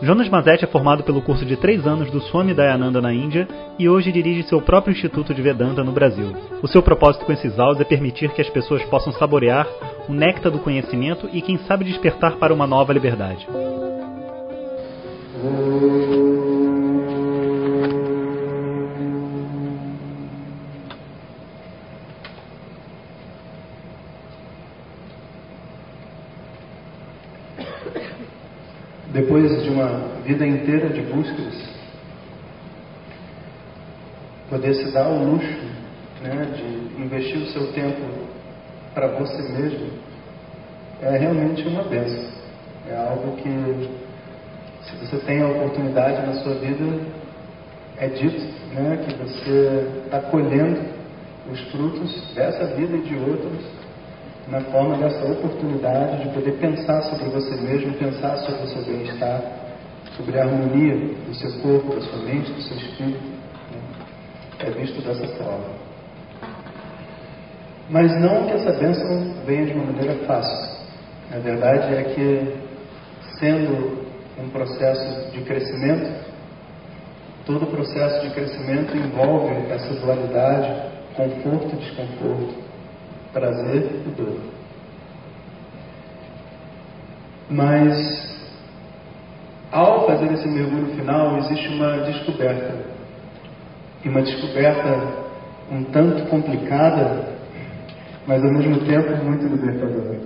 Jonas Mazet é formado pelo curso de três anos do Swami Dayananda na Índia e hoje dirige seu próprio Instituto de Vedanta no Brasil. O seu propósito com esses áudios é permitir que as pessoas possam saborear o néctar do conhecimento e, quem sabe, despertar para uma nova liberdade. Vida inteira de buscas, poder se dar o luxo né, de investir o seu tempo para você mesmo é realmente uma benção. É algo que, se você tem a oportunidade na sua vida, é dito né, que você está colhendo os frutos dessa vida e de outras na forma dessa oportunidade de poder pensar sobre você mesmo, pensar sobre o seu bem-estar, sobre a harmonia do seu corpo, da sua mente, do seu espírito. Né? É visto dessa forma. Mas não que essa bênção venha de uma maneira fácil. A verdade é que, sendo um processo de crescimento, todo processo de crescimento envolve essa dualidade, conforto e desconforto prazer e dor. Mas, ao fazer esse mergulho final, existe uma descoberta. E uma descoberta um tanto complicada, mas ao mesmo tempo muito libertadora.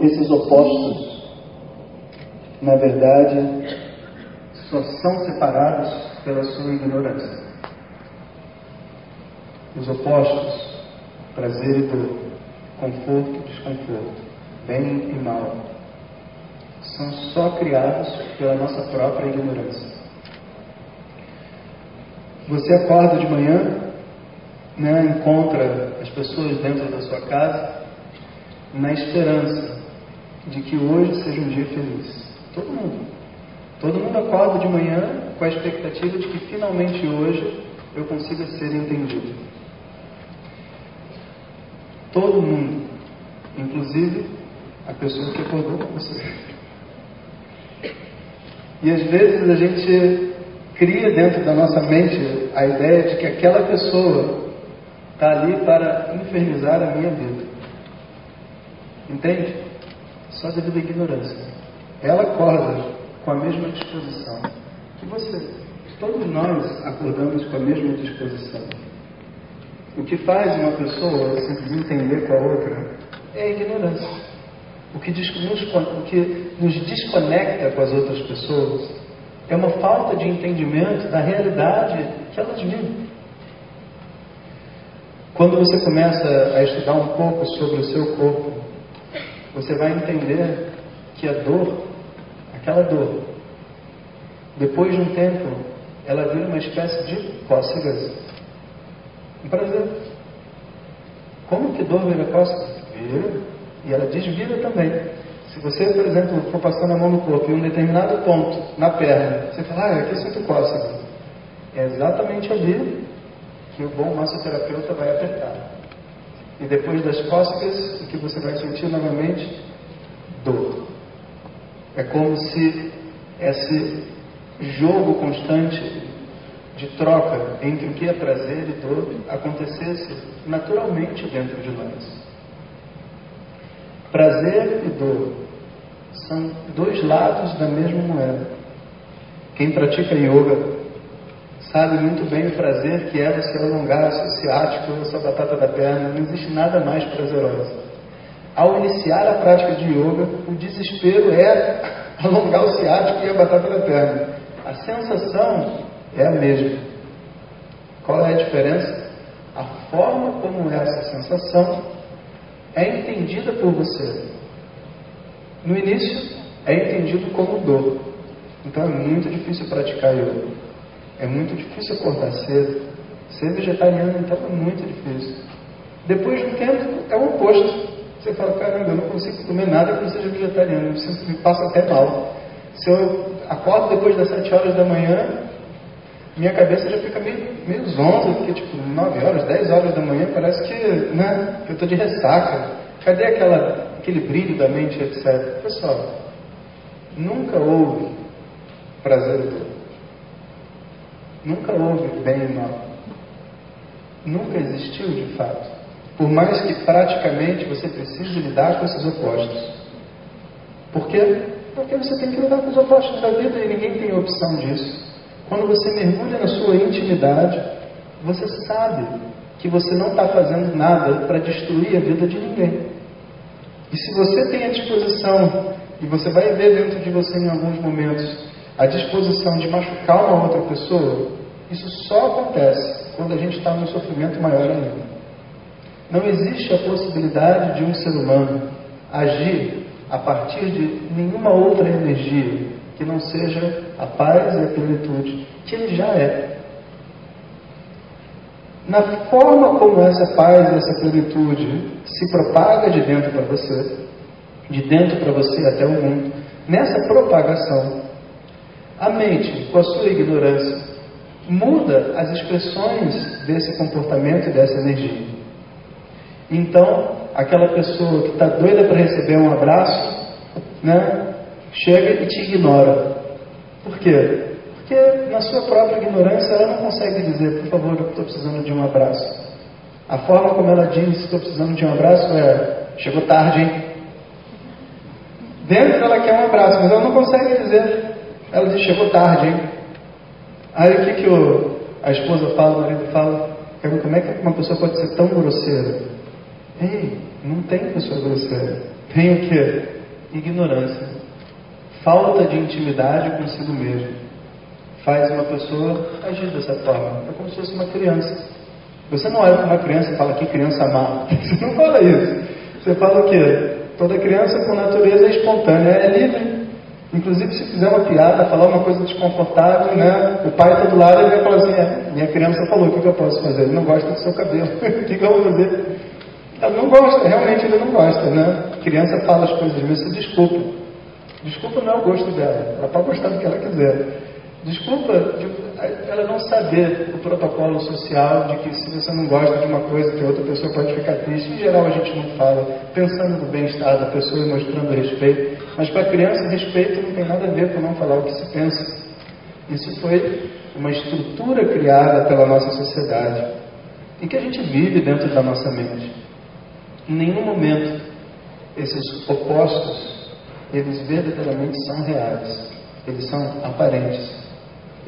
Esses opostos, na verdade, só são separados pela sua ignorância. Os opostos prazer e dor, conforto e desconforto, bem e mal, são só criados pela nossa própria ignorância. Você acorda de manhã, né, encontra as pessoas dentro da sua casa, na esperança de que hoje seja um dia feliz. Todo mundo. Todo mundo acorda de manhã com a expectativa de que finalmente hoje eu consiga ser entendido. Todo mundo, inclusive a pessoa que acordou com você. E às vezes a gente cria dentro da nossa mente a ideia de que aquela pessoa está ali para infernizar a minha vida. Entende? Só devido à ignorância. Ela acorda com a mesma disposição que você. Todos nós acordamos com a mesma disposição. O que faz uma pessoa se desentender com a outra é a ignorância. O que, nos, o que nos desconecta com as outras pessoas é uma falta de entendimento da realidade que elas vivem. Quando você começa a estudar um pouco sobre o seu corpo, você vai entender que a dor, aquela dor, depois de um tempo, ela vira uma espécie de cócegas um prazer. Como que dor vira costas? Vira. E ela desvira também. Se você, por exemplo, for passando a mão no corpo em um determinado ponto, na perna, você fala, ah, aqui eu sinto cócega. É exatamente ali que o bom massoterapeuta vai apertar. E depois das cócegas, o que você vai sentir novamente? Dor. É como se esse jogo constante de troca entre o que é prazer e dor acontecesse naturalmente dentro de nós. Prazer e dor são dois lados da mesma moeda. Quem pratica yoga sabe muito bem o prazer que é você alongar seu ciático ou sua batata da perna. Não existe nada mais prazeroso. Ao iniciar a prática de yoga, o desespero é alongar o ciático e a batata da perna. A sensação é a mesma. Qual é a diferença? A forma como essa sensação é entendida por você. No início, é entendido como dor. Então é muito difícil praticar yoga. É muito difícil acordar cedo. Ser vegetariano, então, é muito difícil. Depois de um tempo, é o oposto. Você fala, caramba, eu não consigo comer nada que não seja vegetariano, eu me passa até mal. Se eu acordo depois das 7 horas da manhã, minha cabeça já fica meio, meio zonza, porque tipo, 9 horas, 10 horas da manhã, parece que né, eu estou de ressaca. Cadê aquela, aquele brilho da mente, etc. Pessoal, nunca houve prazer e dor. Nunca houve bem e mal. Nunca existiu de fato. Por mais que praticamente você precise lidar com esses opostos. Por quê? Porque você tem que lidar com os opostos da vida e ninguém tem opção disso. Quando você mergulha na sua intimidade, você sabe que você não está fazendo nada para destruir a vida de ninguém. E se você tem a disposição, e você vai ver dentro de você em alguns momentos, a disposição de machucar uma outra pessoa, isso só acontece quando a gente está num sofrimento maior ainda. Não existe a possibilidade de um ser humano agir a partir de nenhuma outra energia que não seja a paz e a plenitude, que ele já é. Na forma como essa paz e essa plenitude se propaga de dentro para você, de dentro para você até o mundo, nessa propagação, a mente, com a sua ignorância, muda as expressões desse comportamento e dessa energia. Então, aquela pessoa que está doida para receber um abraço, né, chega e te ignora. Por quê? Porque na sua própria ignorância ela não consegue dizer, por favor, eu estou precisando de um abraço. A forma como ela diz, estou precisando de um abraço é, chegou tarde, hein? Dentro ela quer um abraço, mas ela não consegue dizer. Ela diz, chegou tarde, hein? Aí o que, que o, a esposa fala, o marido fala? Como é que uma pessoa pode ser tão grosseira? Ei, não tem pessoa grosseira. Tem o quê? Ignorância. Falta de intimidade consigo mesmo. Faz uma pessoa agir dessa forma. É como se fosse uma criança. Você não olha para uma criança e fala que criança má. Você não fala isso. Você fala o quê? Toda criança com natureza é espontânea, é livre. Inclusive, se fizer uma piada, falar uma coisa desconfortável, né? O pai está do lado e vai falar assim: é, minha criança falou, o que, que eu posso fazer? Ele não gosta do seu cabelo. o que, que eu vou fazer? Ela não gosta, realmente ele não gosta, né? A criança fala as coisas, você desculpa. Desculpa não é o gosto dela, ela pode gostar do que ela quiser. Desculpa ela não saber o protocolo social de que se você não gosta de uma coisa que outra pessoa pode ficar triste. Em geral a gente não fala, pensando no bem-estar da pessoa e mostrando respeito. Mas para a criança, respeito não tem nada a ver com não falar o que se pensa. Isso foi uma estrutura criada pela nossa sociedade e que a gente vive dentro da nossa mente. Em nenhum momento esses opostos, eles verdadeiramente são reais, eles são aparentes.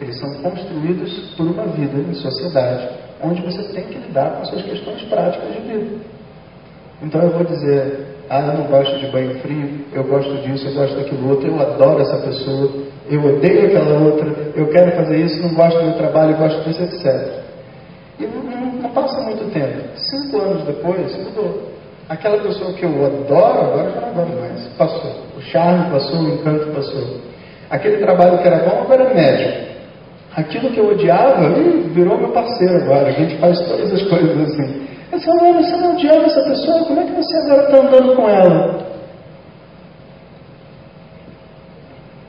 Eles são construídos por uma vida em sociedade, onde você tem que lidar com as suas questões práticas de vida. Então eu vou dizer, ah, eu não gosto de banho frio, eu gosto disso, eu gosto daquilo outro, eu adoro essa pessoa, eu odeio aquela outra, eu quero fazer isso, não gosto do meu trabalho, gosto disso, etc. E não, não, não passa muito tempo. Cinco anos depois, mudou. Aquela pessoa que eu adoro, agora já não adoro mais. Passou. O charme passou, o encanto passou. Aquele trabalho que era bom, agora é médio. Aquilo que eu odiava, virou meu parceiro agora. A gente faz todas as coisas assim. Eu falei, você não odiava essa pessoa, como é que você agora está andando com ela?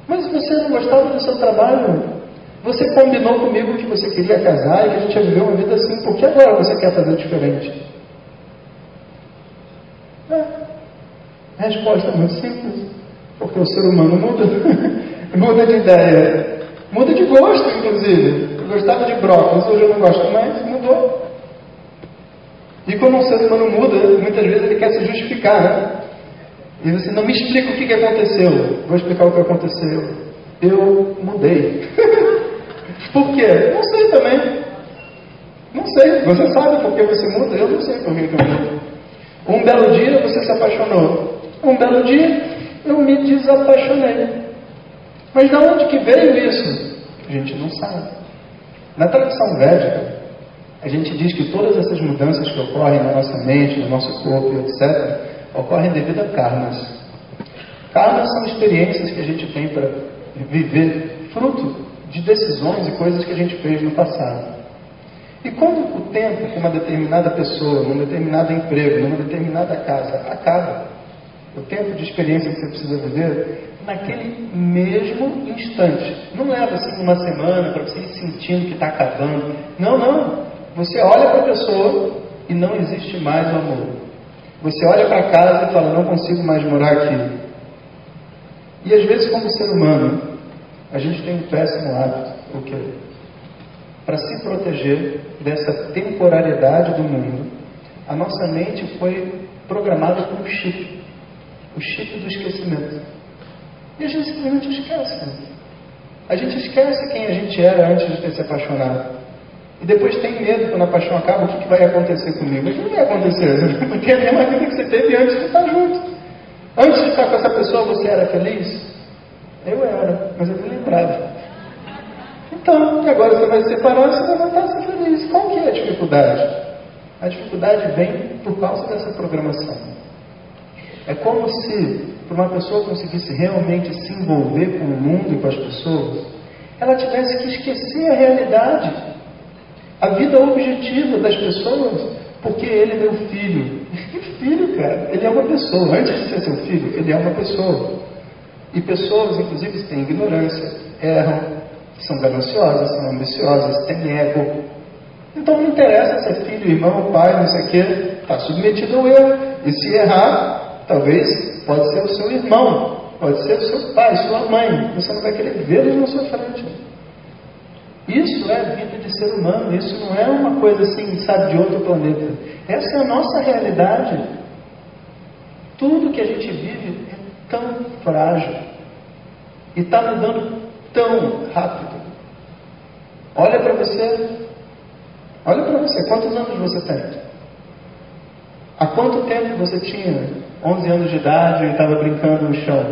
Mas você não gostava do seu trabalho? Você combinou comigo que você queria casar e que a gente ia viver uma vida assim, por que agora você quer fazer diferente? É. Resposta muito simples. Porque o ser humano muda. muda de ideia. Muda de gosto, inclusive. Eu gostava de brócolis, hoje eu não gosto mais, mudou. E quando um ser humano muda, muitas vezes ele quer se justificar, né? E você não me explica o que, que aconteceu. Vou explicar o que aconteceu. Eu mudei. por quê? Não sei também. Não sei. Você sabe por que você muda? Eu não sei por que eu mudo. Um belo dia você se apaixonou. Um belo dia eu me desapaixonei. Mas de onde que veio isso? A gente não sabe. Na tradição védica, a gente diz que todas essas mudanças que ocorrem na nossa mente, no nosso corpo, etc., ocorrem devido a karmas. Karmas são experiências que a gente tem para viver fruto de decisões e coisas que a gente fez no passado. E quando o tempo com uma determinada pessoa, num determinado emprego, numa determinada casa, acaba, o tempo de experiência que você precisa viver, naquele mesmo instante. Não leva assim uma semana para você ir sentindo que está acabando. Não, não. Você olha para a pessoa e não existe mais o amor. Você olha para casa e fala, não consigo mais morar aqui. E às vezes, como ser humano, a gente tem um péssimo hábito, o quê? Para se proteger dessa temporalidade do mundo, a nossa mente foi programada com um chip, o chip do esquecimento. E a gente simplesmente esquece. A gente esquece quem a gente era antes de ter se apaixonado. E depois tem medo quando a paixão acaba, o que, que vai acontecer comigo? O que vai acontecer? Porque é a mesma vida que você teve antes de estar junto. Antes de estar com essa pessoa, você era feliz? Eu era, mas eu me lembrava. Então, e agora você vai se separar, você vai voltar a ser feliz. Qual que é a dificuldade? A dificuldade vem por causa dessa programação. É como se, para uma pessoa conseguisse realmente se envolver com o mundo e com as pessoas, ela tivesse que esquecer a realidade, a vida objetiva das pessoas, porque ele é meu filho. Que filho, cara? Ele é uma pessoa. Antes de ser seu filho, ele é uma pessoa. E pessoas, inclusive, têm ignorância, erram, são gananciosas, são ambiciosas, têm ego. Então não interessa se é filho, irmão, pai, não sei o quê, está submetido ao erro. E se errar, Talvez pode ser o seu irmão, pode ser o seu pai, sua mãe. Você não vai querer vê-los na sua frente. Isso é a vida de ser humano, isso não é uma coisa assim, sabe, de outro planeta. Essa é a nossa realidade. Tudo que a gente vive é tão frágil e está mudando tão rápido. Olha para você, olha para você, quantos anos você tem? Há quanto tempo você tinha 11 anos de idade e estava brincando no chão.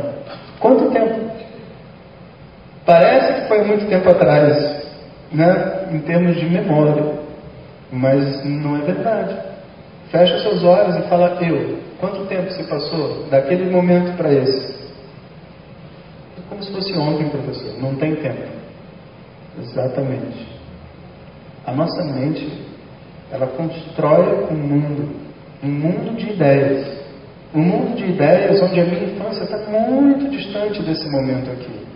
Quanto tempo? Parece que foi muito tempo atrás, né? em termos de memória, mas não é verdade. Fecha seus olhos e fala eu. Quanto tempo se passou daquele momento para esse? Como se fosse ontem, professor. Não tem tempo. Exatamente. A nossa mente, ela constrói um mundo, um mundo de ideias um mundo de ideias onde a minha infância está muito distante desse momento aqui.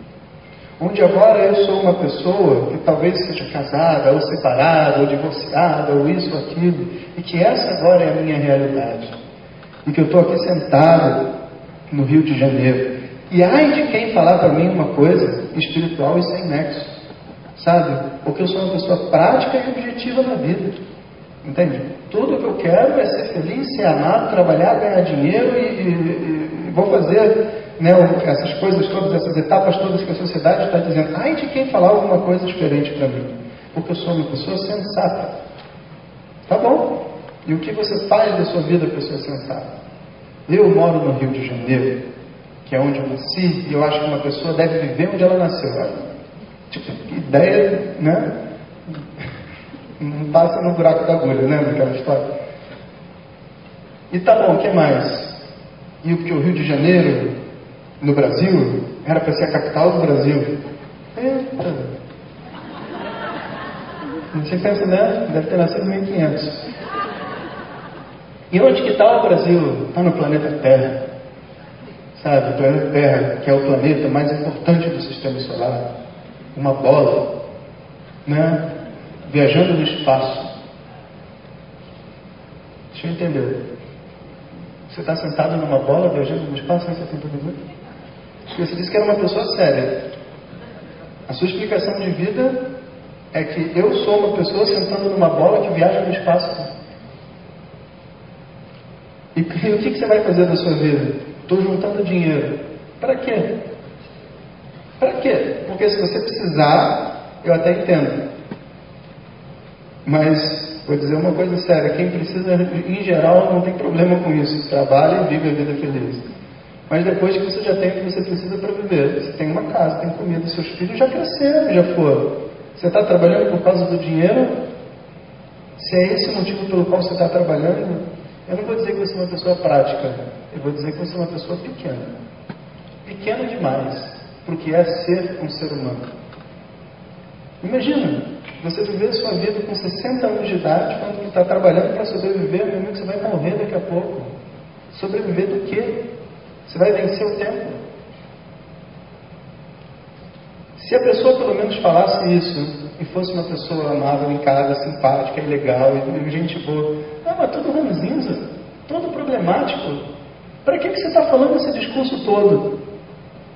Onde agora eu sou uma pessoa que talvez seja casada, ou separada, ou divorciada, ou isso, ou aquilo, e que essa agora é a minha realidade. E que eu estou aqui sentado no Rio de Janeiro. E ai de quem falar para mim uma coisa espiritual e sem nexo, sabe? Porque eu sou uma pessoa prática e objetiva na vida. Entende? Tudo que eu quero é ser feliz, ser amado, trabalhar, ganhar dinheiro e, e, e vou fazer né, essas coisas todas, essas etapas todas que a sociedade está dizendo. Ai de quem falar alguma coisa diferente para mim, porque eu sou uma pessoa sensata. Tá bom? E o que você faz da sua vida ser sensata? Eu moro no Rio de Janeiro, que é onde eu nasci, e eu acho que uma pessoa deve viver onde ela nasceu. Tipo, ideia, né? Não passa no buraco da agulha, lembra aquela história? E tá bom, o que mais? E porque o Rio de Janeiro, no Brasil, era para ser a capital do Brasil. Eita! Você pensa, né? Deve ter nascido em 1500. E onde que está o Brasil? Está no planeta Terra. Sabe, o planeta Terra, que é o planeta mais importante do sistema solar. Uma bola, né? viajando no espaço. Deixa eu entender. Você está sentado numa bola viajando no espaço, você está entendendo? Porque você disse que era uma pessoa séria. A sua explicação de vida é que eu sou uma pessoa sentando numa bola que viaja no espaço. E, e o que, que você vai fazer da sua vida? Estou juntando dinheiro. Para quê? Para quê? Porque se você precisar, eu até entendo. Mas, vou dizer uma coisa séria: quem precisa, em geral, não tem problema com isso. Trabalha e vive a vida feliz. Mas depois que você já tem o que você precisa para viver, você tem uma casa, tem comida, seus filhos já cresceram, já foram. Você está trabalhando por causa do dinheiro? Se é esse o motivo pelo qual você está trabalhando, eu não vou dizer que você é uma pessoa prática, eu vou dizer que você é uma pessoa pequena. Pequena demais para o que é ser um ser humano. Imagina, você viver sua vida com 60 anos de idade, quando está trabalhando para sobreviver, meu amigo, você vai morrer daqui a pouco. Sobreviver do quê? Você vai vencer o tempo. Se a pessoa pelo menos falasse isso e fosse uma pessoa amável, em casa, simpática e legal, gente boa, não, mas todo ranzinza, todo problemático, para que, que você está falando esse discurso todo?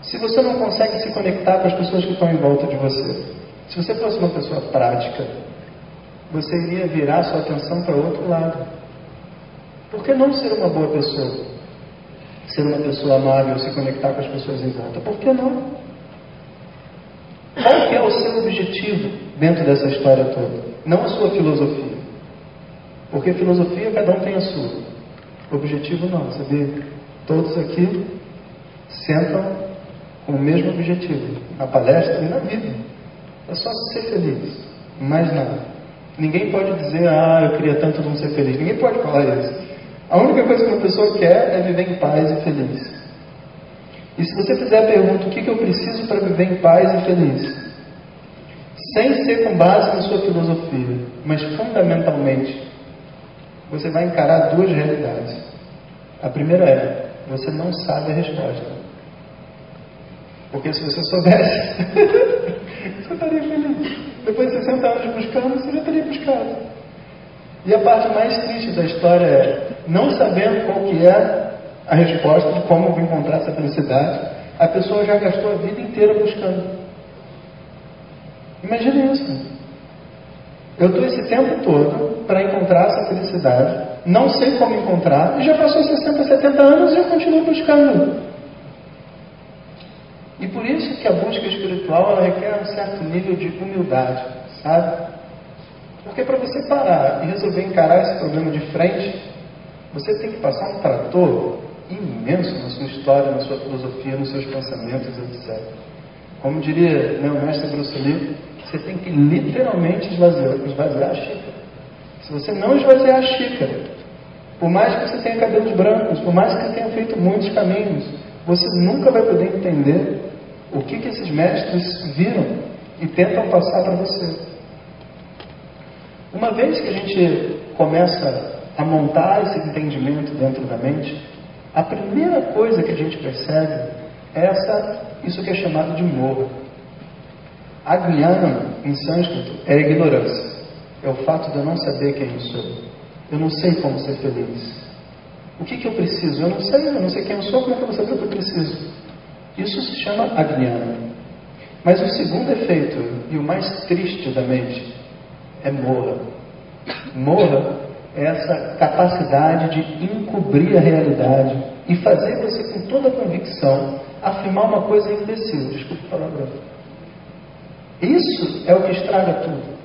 Se você não consegue se conectar com as pessoas que estão em volta de você. Se você fosse uma pessoa prática, você iria virar sua atenção para outro lado. Por que não ser uma boa pessoa? Ser uma pessoa amável, se conectar com as pessoas em volta? Por que não? Qual que é o seu objetivo dentro dessa história toda? Não a sua filosofia. Porque filosofia cada um tem a sua. Objetivo não, sabia? Todos aqui sentam com o mesmo objetivo, na palestra e na vida. É só ser feliz, mais nada. Ninguém pode dizer, ah, eu queria tanto não ser feliz. Ninguém pode falar isso. A única coisa que uma pessoa quer é viver em paz e feliz. E se você fizer a pergunta, o que, que eu preciso para viver em paz e feliz? Sem ser com base na sua filosofia, mas fundamentalmente, você vai encarar duas realidades. A primeira é, você não sabe a resposta. Porque se você soubesse, você estaria feliz. Depois de 60 anos buscando, você já teria buscado. E a parte mais triste da história é, não sabendo qual que é a resposta de como eu vou encontrar essa felicidade, a pessoa já gastou a vida inteira buscando. Imagine isso. Eu estou esse tempo todo para encontrar essa felicidade, não sei como encontrar, e já passou 60, 70 anos e eu continuo buscando. E por isso que a busca espiritual ela requer um certo nível de humildade, sabe? Porque para você parar e resolver encarar esse problema de frente, você tem que passar um trator imenso na sua história, na sua filosofia, nos seus pensamentos, etc. Como diria meu mestre Bruce Lee, você tem que literalmente esvaziar, esvaziar a xícara. Se você não esvaziar a xícara, por mais que você tenha cabelos brancos, por mais que você tenha feito muitos caminhos, você nunca vai poder entender o que, que esses mestres viram e tentam passar para você. Uma vez que a gente começa a montar esse entendimento dentro da mente, a primeira coisa que a gente percebe é essa, isso que é chamado de morro. Agnana, em sânscrito, é ignorância. É o fato de eu não saber quem eu sou. Eu não sei como ser feliz. O que, que eu preciso? Eu não sei, eu não sei quem eu sou, como é que eu vou saber o que eu preciso? Isso se chama Agnana. Mas o segundo efeito, e o mais triste da mente, é morra. Morra essa capacidade de encobrir a realidade e fazer você, com toda a convicção, afirmar uma coisa imbecil. Desculpe o palavrão. Isso é o que estraga tudo.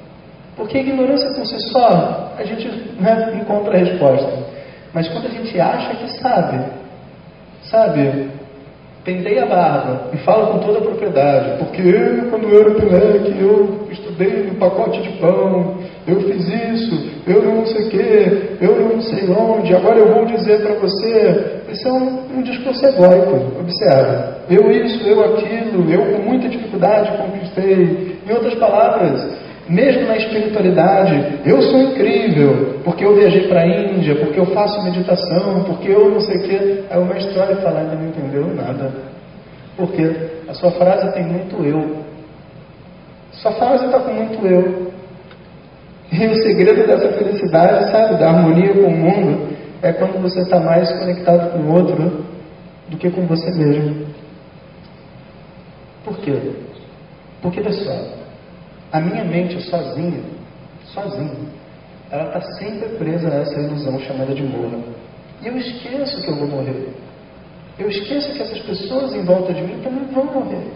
Porque a ignorância por si só, a gente né, encontra a resposta. Mas quando a gente acha que sabe, sabe, pentei a barba e falo com toda a propriedade, porque eu, quando eu era moleque, eu estudei no pacote de pão, eu fiz isso, eu não sei o que, eu não sei onde, agora eu vou dizer para você. Isso é um, um discurso egóico, observa. Eu isso, eu aquilo, eu com muita dificuldade conquistei. Em outras palavras, mesmo na espiritualidade, eu sou incrível, porque eu viajei para a Índia, porque eu faço meditação, porque eu não sei o quê. Aí o mestre olha e fala, ainda não entendeu nada. Porque a sua frase tem muito eu. Sua frase está com muito eu. E o segredo dessa felicidade, sabe, da harmonia com o mundo, é quando você está mais conectado com o outro do que com você mesmo. Por quê? Porque, pessoal, a minha mente sozinha, sozinha, ela está sempre presa a essa ilusão chamada de morra. E eu esqueço que eu vou morrer. Eu esqueço que essas pessoas em volta de mim também vão morrer.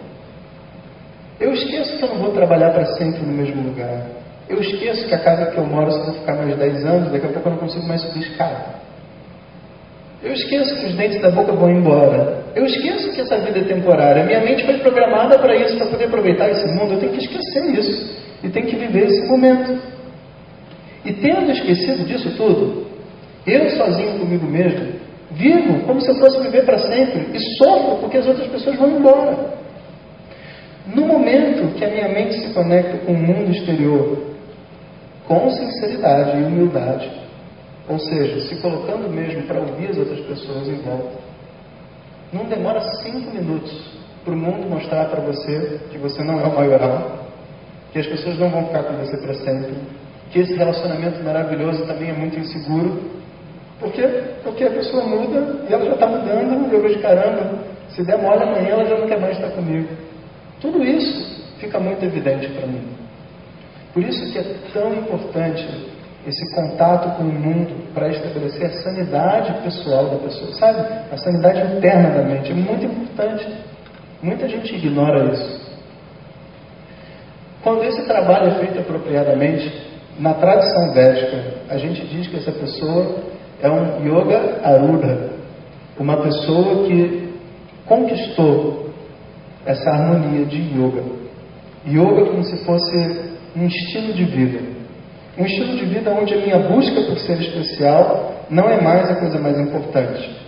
Eu esqueço que eu não vou trabalhar para sempre no mesmo lugar. Eu esqueço que a casa que eu moro, se eu ficar mais 10 anos, daqui a pouco eu não consigo mais subir escada. Eu esqueço que os dentes da boca vão embora. Eu esqueço que essa vida é temporária. Minha mente foi programada para isso, para poder aproveitar esse mundo. Eu tenho que esquecer isso. E tenho que viver esse momento. E tendo esquecido disso tudo, eu sozinho comigo mesmo, vivo como se eu fosse viver para sempre. E sofro porque as outras pessoas vão embora. No momento que a minha mente se conecta com o mundo exterior, com sinceridade e humildade, ou seja, se colocando mesmo para ouvir as outras pessoas em volta, não demora cinco minutos para o mundo mostrar para você que você não é o maioral, que as pessoas não vão ficar com você para sempre, que esse relacionamento maravilhoso também é muito inseguro. Por quê? Porque a pessoa muda e ela já está mudando, eu vejo caramba, se der mole amanhã ela já não quer mais estar comigo. Tudo isso fica muito evidente para mim. Por isso que é tão importante esse contato com o mundo para estabelecer a sanidade pessoal da pessoa, sabe? A sanidade interna da mente é muito importante. Muita gente ignora isso. Quando esse trabalho é feito apropriadamente, na tradição védica, a gente diz que essa pessoa é um yoga arudha, uma pessoa que conquistou essa harmonia de yoga. Yoga como se fosse um estilo de vida. Um estilo de vida onde a minha busca por ser especial não é mais a coisa mais importante.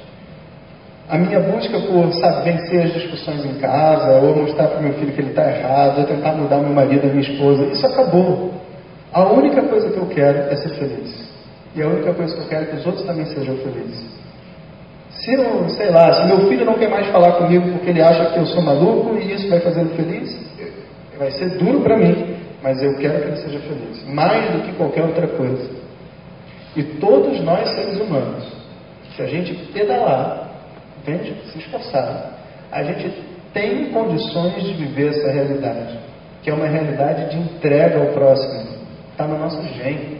A minha busca por sabe, vencer as discussões em casa, ou mostrar para meu filho que ele está errado, ou tentar mudar meu marido, a minha esposa, isso acabou. A única coisa que eu quero é ser feliz. E a única coisa que eu quero é que os outros também sejam felizes. Se eu, sei lá, se meu filho não quer mais falar comigo porque ele acha que eu sou maluco e isso vai fazê-lo feliz, vai ser duro para mim, mas eu quero que ele seja feliz, mais do que qualquer outra coisa. E todos nós, seres humanos, se a gente pedalar, entende? Se esforçar, a gente tem condições de viver essa realidade, que é uma realidade de entrega ao próximo. Está no nosso gene.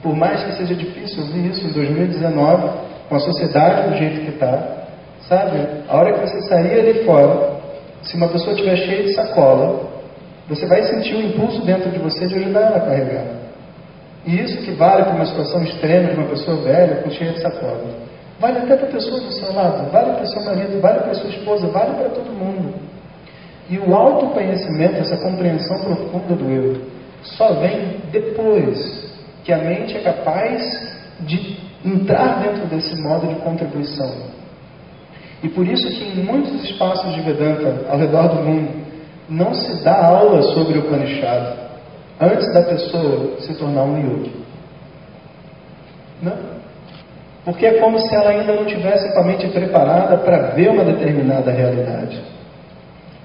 Por mais que seja difícil ouvir isso em 2019, com a sociedade do jeito que está, sabe? A hora que você sair ali fora, se uma pessoa estiver cheia de sacola, você vai sentir o impulso dentro de você de ajudar ela a carregar. E isso que vale para uma situação extrema de uma pessoa velha com cheia de sacola. Vale até para a pessoa do seu lado, vale para o seu marido, vale para a sua esposa, vale para todo mundo. E o autoconhecimento, essa compreensão profunda do eu, só vem depois que a mente é capaz de entrar dentro desse modo de contribuição. E por isso que em muitos espaços de Vedanta ao redor do mundo, não se dá aula sobre o Upanishad antes da pessoa se tornar um yogi. Não. Porque é como se ela ainda não tivesse com a mente preparada para ver uma determinada realidade.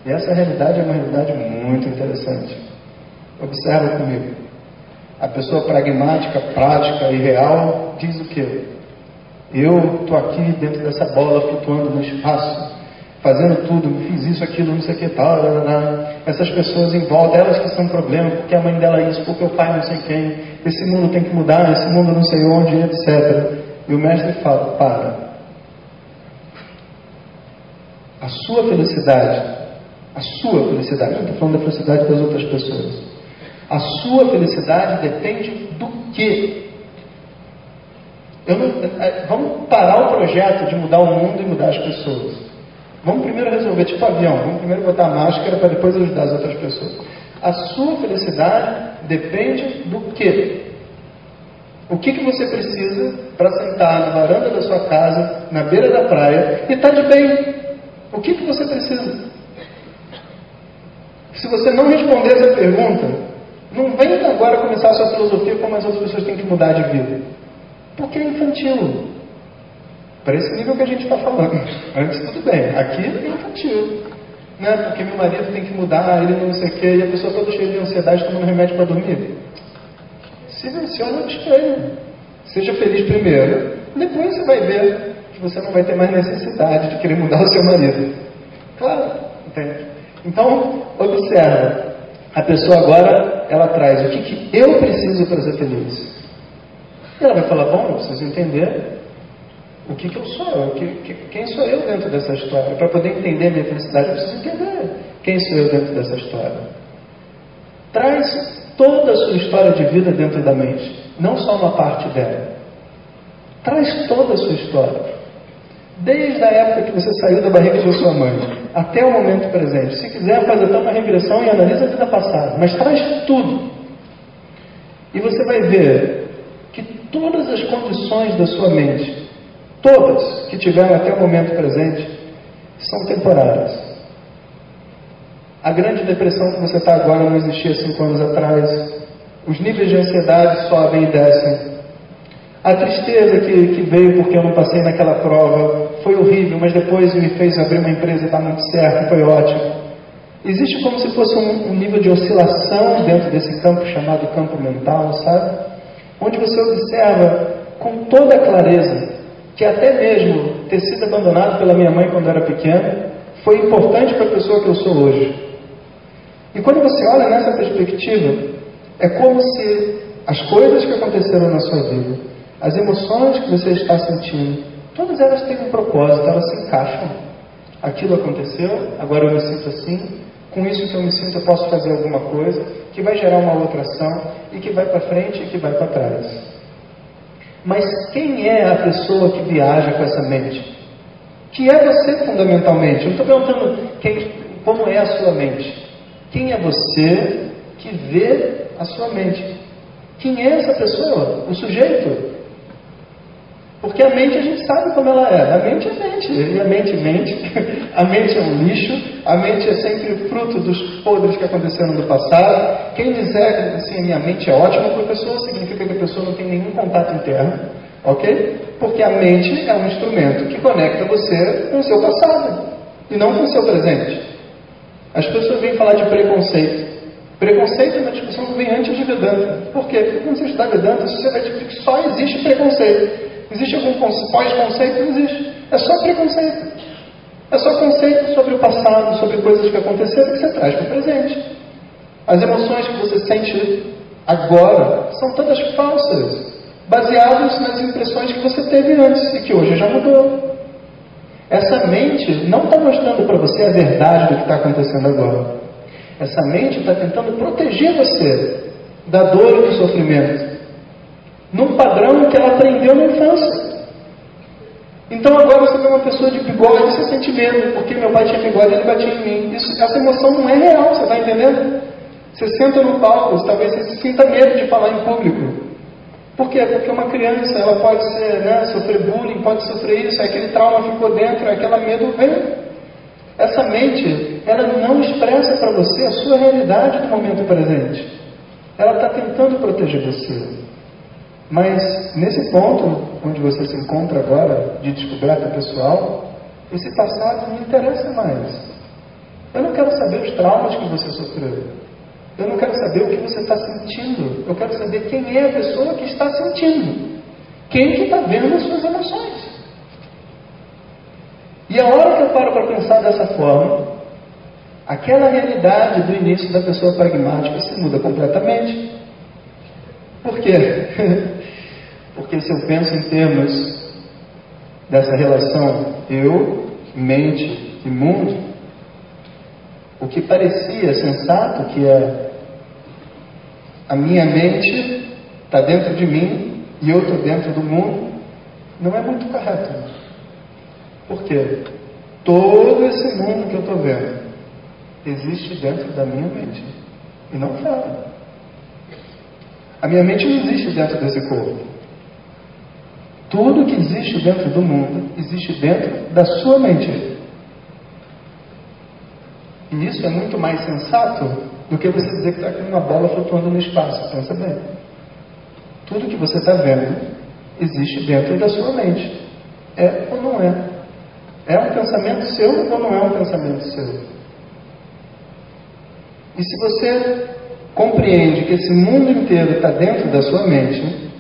E essa realidade é uma realidade muito interessante. Observa comigo. A pessoa pragmática, prática e real diz o quê? Eu estou aqui dentro dessa bola flutuando no espaço fazendo tudo, fiz isso, aquilo, não sei o que tal, essas pessoas em volta, elas que são problema, porque a mãe dela é isso, porque o pai não sei quem, esse mundo tem que mudar, esse mundo não sei onde, etc. E o mestre fala, para. A sua felicidade, a sua felicidade, não estou falando da felicidade das outras pessoas. A sua felicidade depende do quê? Não, é, vamos parar o projeto de mudar o mundo e mudar as pessoas. Vamos primeiro resolver, tipo avião, vamos primeiro botar máscara para depois ajudar as outras pessoas. A sua felicidade depende do quê? O que, que você precisa para sentar na varanda da sua casa, na beira da praia e estar tá de bem? O que, que você precisa? Se você não responder essa pergunta, não vem agora começar a sua filosofia como as outras pessoas têm que mudar de vida. Porque é infantil. Para esse nível que a gente está falando. Antes tudo bem. Aqui é infantil. Né? Porque meu marido tem que mudar, ele não sei o quê, e a pessoa toda cheia de ansiedade tomando remédio para dormir. Se venciona no espelho. Seja feliz primeiro. Depois você vai ver que você não vai ter mais necessidade de querer mudar o seu marido. Claro, entende? Então, observa. A pessoa agora, ela traz o que, que eu preciso para ser feliz. E ela vai falar, bom, eu preciso entender o que, que eu sou, que, que, quem sou eu dentro dessa história. Para poder entender a minha felicidade, eu preciso entender quem sou eu dentro dessa história. Traz toda a sua história de vida dentro da mente, não só uma parte dela. Traz toda a sua história. Desde a época que você saiu da barriga da sua mãe até o momento presente. Se quiser, faz até uma regressão e analisa a vida passada. Mas traz tudo. E você vai ver que todas as condições da sua mente todas que tiveram até o momento presente, são temporárias. A grande depressão que você está agora não existia cinco anos atrás. Os níveis de ansiedade sobem e descem. A tristeza que, que veio porque eu não passei naquela prova foi horrível, mas depois me fez abrir uma empresa e dar muito certo, foi ótimo. Existe como se fosse um, um nível de oscilação dentro desse campo chamado campo mental, sabe? Onde você observa com toda clareza que até mesmo ter sido abandonado pela minha mãe quando eu era pequeno foi importante para a pessoa que eu sou hoje. E quando você olha nessa perspectiva, é como se as coisas que aconteceram na sua vida, as emoções que você está sentindo, todas elas têm um propósito, elas se encaixam. Aquilo aconteceu, agora eu me sinto assim, com isso que eu me sinto eu posso fazer alguma coisa que vai gerar uma outra ação e que vai para frente e que vai para trás. Mas quem é a pessoa que viaja com essa mente? Que é você fundamentalmente. Eu estou perguntando quem, como é a sua mente. Quem é você que vê a sua mente? Quem é essa pessoa? O sujeito? Porque a mente a gente sabe como ela é. A mente é mente. E a mente mente. A mente é um lixo. A mente é sempre fruto dos podres que aconteceram no passado. Quem disser assim, a minha mente é ótima para a pessoa, significa que a pessoa não tem nenhum contato interno. Ok? Porque a mente é um instrumento que conecta você com o seu passado e não com o seu presente. As pessoas vêm falar de preconceito. Preconceito é uma discussão que vem antes de Vedanta. Por quê? Porque quando você está Vedanta, você vai descobrir que só existe preconceito. Existe algum pós-conceito? Não existe. É só preconceito. É só conceito sobre o passado, sobre coisas que aconteceram que você traz para o presente. As emoções que você sente agora são todas falsas, baseadas nas impressões que você teve antes e que hoje já mudou. Essa mente não está mostrando para você a verdade do que está acontecendo agora. Essa mente está tentando proteger você da dor e do sofrimento num padrão que ela aprendeu na infância. Então agora você vê uma pessoa de bigode você sente medo, porque meu pai tinha bigode ele batia em mim. Isso, essa emoção não é real, você está entendendo? Você senta no palco, talvez você sinta medo de falar em público. Por quê? Porque uma criança ela pode ser, né, sofrer bullying, pode sofrer isso, aquele trauma ficou dentro, aquele medo vem. Essa mente, ela não expressa para você a sua realidade do momento presente. Ela está tentando proteger você. Mas nesse ponto onde você se encontra agora, de descoberta pessoal, esse passado não interessa mais. Eu não quero saber os traumas que você sofreu. Eu não quero saber o que você está sentindo. Eu quero saber quem é a pessoa que está sentindo. Quem que está vendo as suas emoções. E a hora que eu paro para pensar dessa forma, aquela realidade do início da pessoa pragmática se muda completamente. Por quê? Porque se eu penso em termos dessa relação eu, mente e mundo, o que parecia sensato, que é a minha mente está dentro de mim e eu estou dentro do mundo, não é muito correto. Por quê? Todo esse mundo que eu estou vendo existe dentro da minha mente e não fora. A minha mente não existe dentro desse corpo. Tudo que existe dentro do mundo existe dentro da sua mente. E isso é muito mais sensato do que você dizer que está com uma bola flutuando no espaço. Pensa bem. Tudo que você está vendo existe dentro da sua mente. É ou não é? É um pensamento seu ou não é um pensamento seu? E se você compreende que esse mundo inteiro está dentro da sua mente,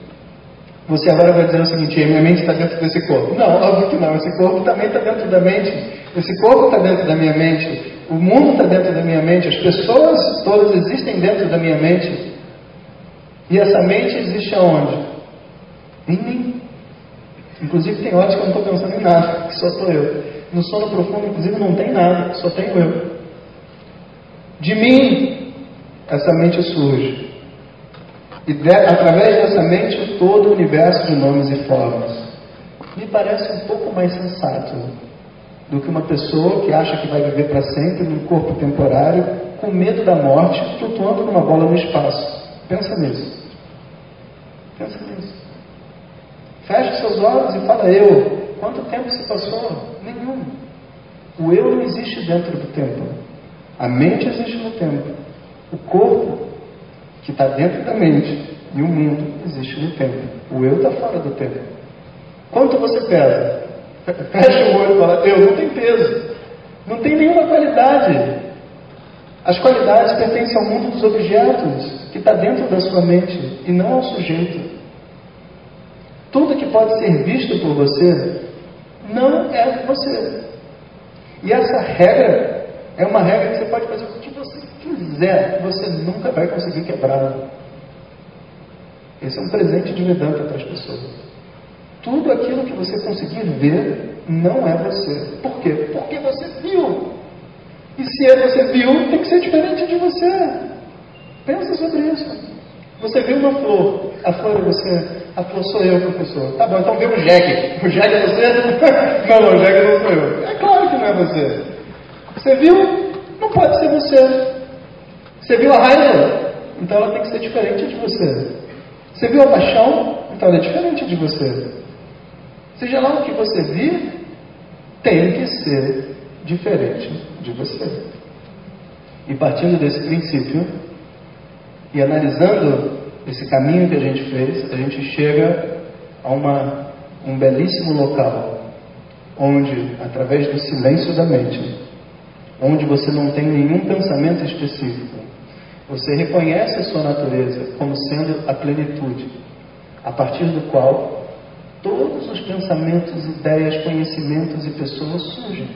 você agora vai dizer o seguinte: minha mente está dentro desse corpo. Não, óbvio que não. Esse corpo também está dentro da mente. Esse corpo está dentro da minha mente. O mundo está dentro da minha mente. As pessoas todas existem dentro da minha mente. E essa mente existe aonde? Em mim. Inclusive tem horas que eu não estou pensando em nada, que só estou eu. No sono profundo, inclusive, não tem nada, só tenho eu. De mim essa mente surge. E de, através dessa mente, todo o universo de nomes e formas. Me parece um pouco mais sensato do que uma pessoa que acha que vai viver para sempre num corpo temporário, com medo da morte, flutuando numa bola no espaço. Pensa nisso. Pensa nisso. Feche seus olhos e fala eu. Quanto tempo se passou? Nenhum. O eu não existe dentro do tempo. A mente existe no tempo. O corpo, que está dentro da mente, e o mundo existe no tempo. O eu está fora do tempo. Quanto você pesa? Fecha o olho e fala, eu não tenho peso. Não tem nenhuma qualidade. As qualidades pertencem ao mundo dos objetos, que está dentro da sua mente, e não ao sujeito. Tudo que pode ser visto por você não é você. E essa regra é uma regra que você pode fazer o que você quiser, nunca vai conseguir quebrá-la. Esse é um presente de Vedanta para as pessoas. Tudo aquilo que você conseguir ver não é você. Por quê? Porque você viu. E se é você viu, tem que ser diferente de você. Pensa sobre isso. Você viu uma flor, a flor é você, a flor sou eu, professor. Tá bom, então vê o jegue. O jegue é você? Não, não, o jegue não sou eu. É claro que não é você. Você viu? Não pode ser você. Você viu a raiva? Então ela tem que ser diferente de você. Você viu a paixão? Então ela é diferente de você. Seja lá o que você vir, tem que ser diferente de você. E partindo desse princípio, e analisando esse caminho que a gente fez, a gente chega a uma, um belíssimo local, onde, através do silêncio da mente, onde você não tem nenhum pensamento específico, você reconhece a sua natureza como sendo a plenitude, a partir do qual todos os pensamentos, ideias, conhecimentos e pessoas surgem.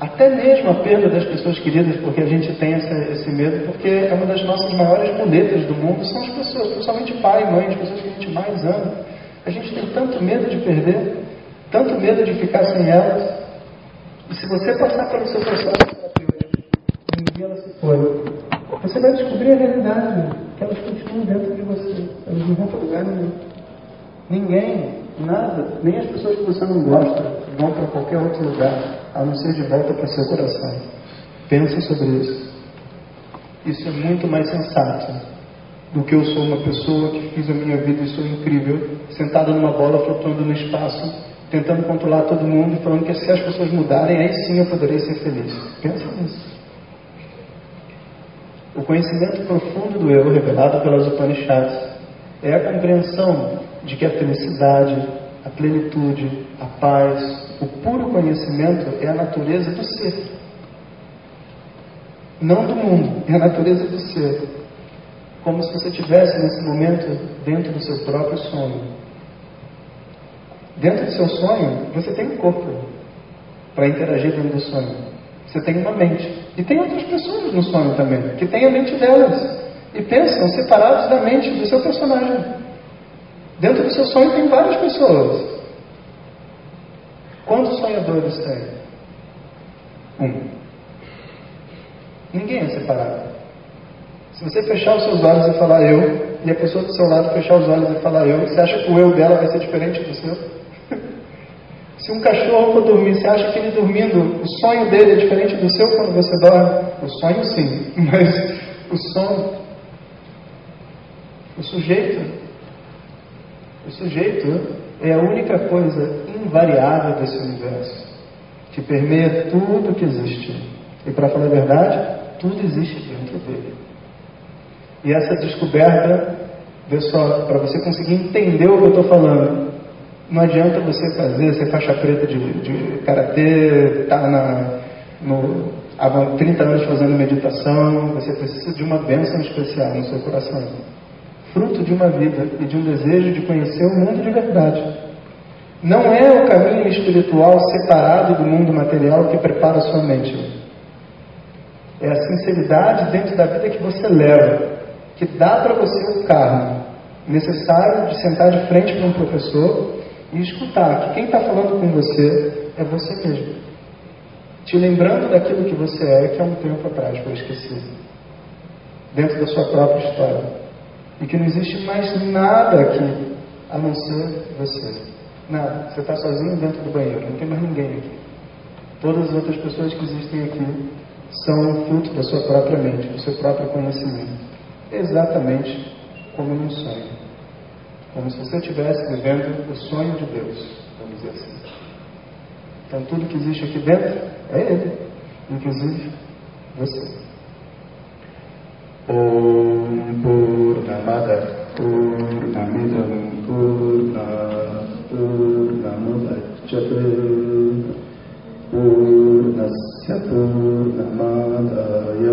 Até mesmo a perda das pessoas queridas, porque a gente tem essa, esse medo, porque é uma das nossas maiores muletas do mundo, são as pessoas, principalmente pai e mãe, as pessoas que a gente mais ama. A gente tem tanto medo de perder, tanto medo de ficar sem elas. E se você passar pelo seu processo se foi, você vai descobrir a realidade, que elas continuam dentro de você, elas não vão para lugar nenhum. Ninguém, nada, nem as pessoas que você não gosta, vão para qualquer outro lugar, a não ser de volta para seu coração. Pense sobre isso. Isso é muito mais sensato do que eu sou uma pessoa que fiz a minha vida e sou incrível, sentada numa bola flutuando no espaço, tentando controlar todo mundo falando que se as pessoas mudarem, aí sim eu poderei ser feliz. Pensa nisso. O conhecimento profundo do eu, revelado pelas Upanishads, é a compreensão de que a felicidade, a plenitude, a paz, o puro conhecimento é a natureza do ser. Não do mundo, é a natureza do ser. Como se você estivesse nesse momento dentro do seu próprio sonho. Dentro do seu sonho, você tem um corpo para interagir dentro do sonho. Você tem uma mente. E tem outras pessoas no sonho também, que têm a mente delas. E pensam separados da mente do seu personagem. Dentro do seu sonho tem várias pessoas. Quantos sonhadores tem? Um. Ninguém é separado. Se você fechar os seus olhos e falar eu, e a pessoa do seu lado fechar os olhos e falar eu, você acha que o eu dela vai ser diferente do seu? Se um cachorro for dormir, você acha que ele dormindo, o sonho dele é diferente do seu quando você dorme? O sonho sim, mas o sono, o sujeito, o sujeito é a única coisa invariável desse universo, que permeia tudo que existe. E para falar a verdade, tudo existe dentro dele. E essa descoberta, pessoal, para você conseguir entender o que eu estou falando, não adianta você fazer, ser faixa preta de, de karatê, estar tá na, no, há 30 anos fazendo meditação, você precisa de uma bênção especial no seu coração. Fruto de uma vida e de um desejo de conhecer o mundo de verdade. Não é o caminho espiritual separado do mundo material que prepara a sua mente. É a sinceridade dentro da vida que você leva, que dá para você o carro necessário de sentar de frente para um professor e escutar que quem está falando com você é você mesmo. Te lembrando daquilo que você é, que há um tempo atrás foi esquecido. Dentro da sua própria história. E que não existe mais nada aqui a não ser você. Nada. Você está sozinho dentro do banheiro, não tem mais ninguém aqui. Todas as outras pessoas que existem aqui são fruto da sua própria mente, do seu próprio conhecimento. Exatamente como num sonho. Como se você estivesse vivendo o sonho de Deus, vamos dizer assim. Então tudo que existe aqui dentro é Ele. inclusive você. Om Purnamada Purnamidam Purna Purnamudachyate Purnasya Purnamadaya